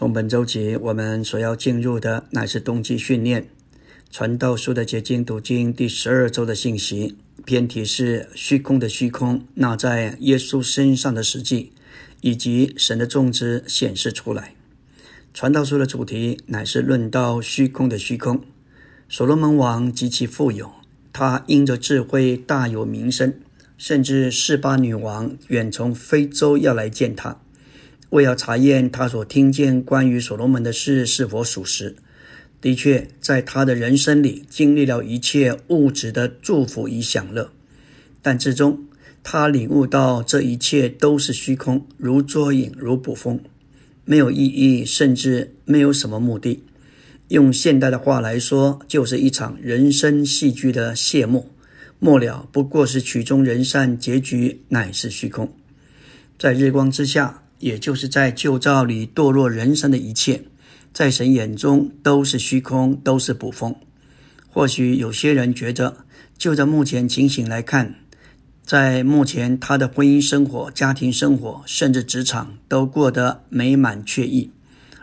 从本周起，我们所要进入的乃是冬季训练，《传道书》的结晶读经第十二周的信息，偏题是虚空的虚空，那在耶稣身上的实际，以及神的种植显示出来。《传道书》的主题乃是论到虚空的虚空。所罗门王极其富有，他因着智慧大有名声，甚至示巴女王远从非洲要来见他。为要查验他所听见关于所罗门的事是否属实，的确，在他的人生里经历了一切物质的祝福与享乐，但最终他领悟到这一切都是虚空，如捉影，如捕风，没有意义，甚至没有什么目的。用现代的话来说，就是一场人生戏剧的谢幕，末了不过是曲终人散，结局乃是虚空，在日光之下。也就是在旧照里堕落人生的一切，在神眼中都是虚空，都是捕风。或许有些人觉得，就在目前情形来看，在目前他的婚姻生活、家庭生活，甚至职场都过得美满惬意。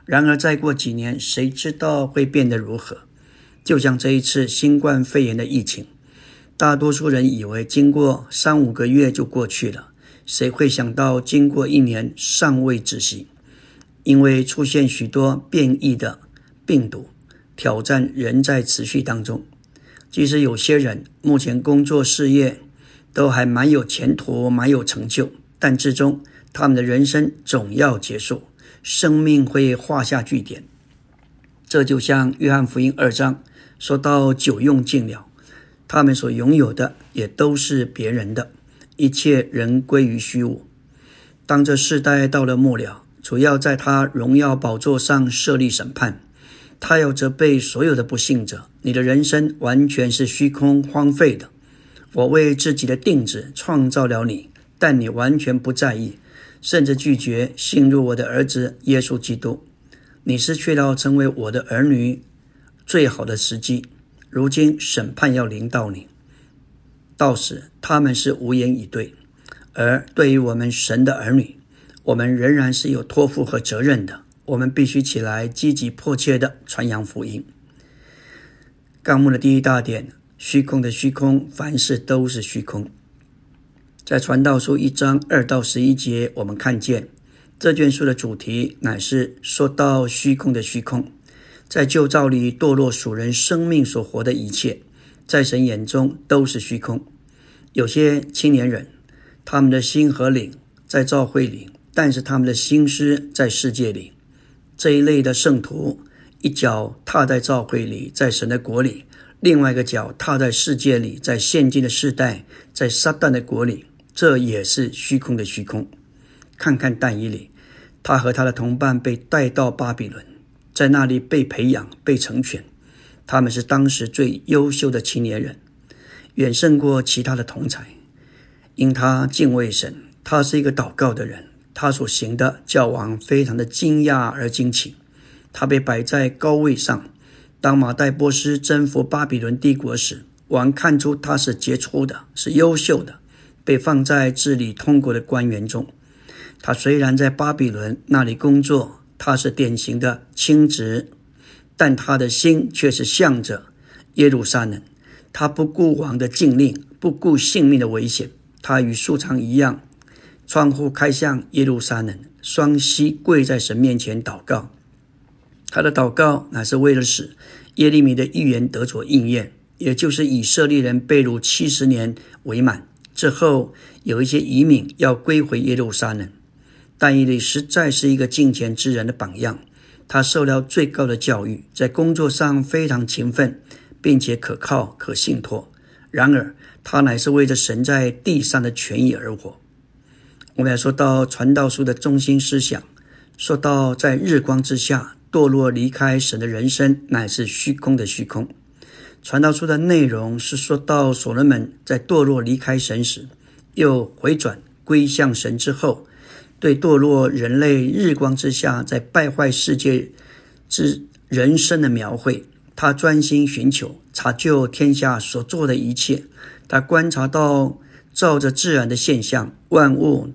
然而，再过几年，谁知道会变得如何？就像这一次新冠肺炎的疫情，大多数人以为经过三五个月就过去了。谁会想到，经过一年尚未止息，因为出现许多变异的病毒，挑战仍在持续当中。即使有些人目前工作事业都还蛮有前途、蛮有成就，但最终他们的人生总要结束，生命会画下句点。这就像约翰福音二章说到：“酒用尽了，他们所拥有的也都是别人的。”一切人归于虚无。当这世代到了末了，主要在他荣耀宝座上设立审判，他要责备所有的不幸者。你的人生完全是虚空荒废的。我为自己的定旨创造了你，但你完全不在意，甚至拒绝信入我的儿子耶稣基督。你失去了成为我的儿女最好的时机。如今审判要临到你。到时他们是无言以对，而对于我们神的儿女，我们仍然是有托付和责任的。我们必须起来积极迫切的传扬福音。纲目的第一大点：虚空的虚空，凡事都是虚空。在传道书一章二到十一节，我们看见这卷书的主题乃是说到虚空的虚空，在旧造里堕落属人生命所活的一切。在神眼中都是虚空。有些青年人，他们的心和灵在教会里，但是他们的心思在世界里。这一类的圣徒，一脚踏在教会里，在神的国里；另外一个脚踏在世界里，在现今的世代，在撒旦的国里。这也是虚空的虚空。看看但以里，他和他的同伴被带到巴比伦，在那里被培养、被成全。他们是当时最优秀的青年人，远胜过其他的同才。因他敬畏神，他是一个祷告的人。他所行的教王非常的惊讶而惊奇。他被摆在高位上。当马代波斯征服巴比伦帝国时，王看出他是杰出的，是优秀的，被放在治理通国的官员中。他虽然在巴比伦那里工作，他是典型的亲职。但他的心却是向着耶路撒冷，他不顾王的禁令，不顾性命的危险，他与素常一样，窗户开向耶路撒冷，双膝跪在神面前祷告。他的祷告乃是为了使耶利米的预言得着应验，也就是以色列人被掳七十年为满之后，有一些移民要归回耶路撒冷。但以理实在是一个敬虔之人的榜样。他受了最高的教育，在工作上非常勤奋，并且可靠、可信托。然而，他乃是为着神在地上的权益而活。我们要说到传道书的中心思想，说到在日光之下堕落离开神的人生，乃是虚空的虚空。传道书的内容是说到所罗门在堕落离开神时，又回转归向神之后。对堕落人类日光之下，在败坏世界之人生的描绘，他专心寻求查究天下所做的一切。他观察到，照着自然的现象，万物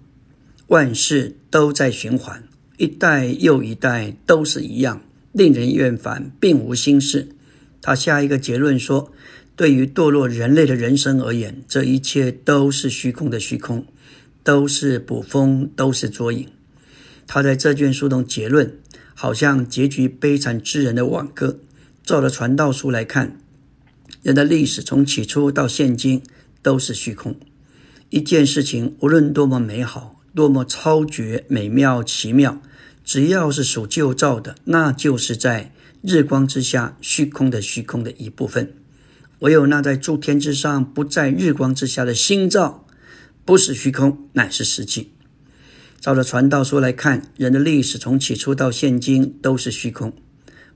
万事都在循环，一代又一代都是一样，令人厌烦，并无新事。他下一个结论说：“对于堕落人类的人生而言，这一切都是虚空的虚空，都是捕风，都是捉影。”他在这卷书中结论，好像结局悲惨之人的挽歌。照着传道书来看，人的历史从起初到现今都是虚空。一件事情无论多么美好，多么超绝、美妙、奇妙，只要是属旧造的，那就是在。日光之下，虚空的虚空的一部分；唯有那在诸天之上，不在日光之下的心造，不是虚空，乃是实际。照着传道书来看，人的历史从起初到现今都是虚空。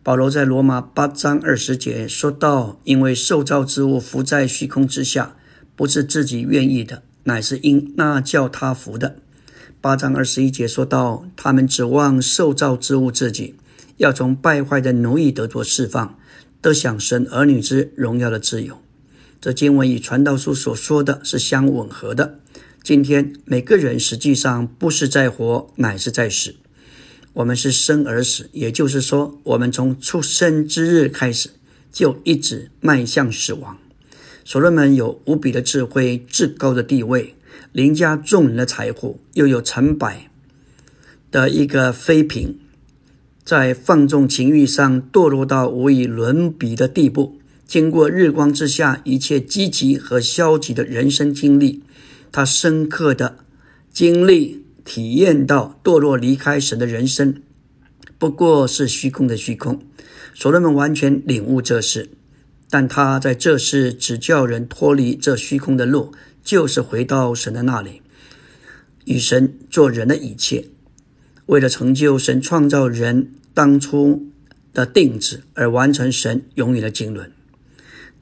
保罗在罗马八章二十节说到：“因为受造之物浮在虚空之下，不是自己愿意的，乃是因那叫他服的。”八章二十一节说到：“他们指望受造之物自己。”要从败坏的奴役得着释放，得享神儿女之荣耀的自由。这经文与传道书所说的是相吻合的。今天每个人实际上不是在活，乃是在死。我们是生而死，也就是说，我们从出生之日开始就一直迈向死亡。所罗门有无比的智慧、至高的地位、凌驾众人的财富，又有成百的一个妃嫔。在放纵情欲上堕落到无以伦比的地步，经过日光之下一切积极和消极的人生经历，他深刻的经历体验到堕落离开神的人生不过是虚空的虚空。所罗门完全领悟这事，但他在这事只叫人脱离这虚空的路，就是回到神的那里，与神做人的一切。为了成就神创造人当初的定旨，而完成神永远的经纶，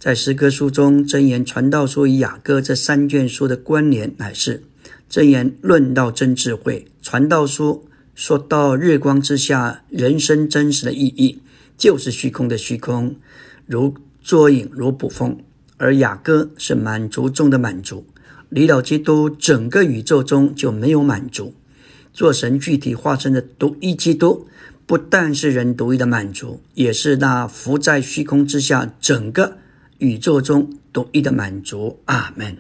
在诗歌书中，真言传道书与雅歌这三卷书的关联乃是：真言论道真智慧，传道书说到日光之下人生真实的意义，就是虚空的虚空，如捉影，如捕风；而雅歌是满足中的满足，离了基督，整个宇宙中就没有满足。做神具体化身的独一基督，不但是人独一的满足，也是那浮在虚空之下整个宇宙中独一的满足。阿门。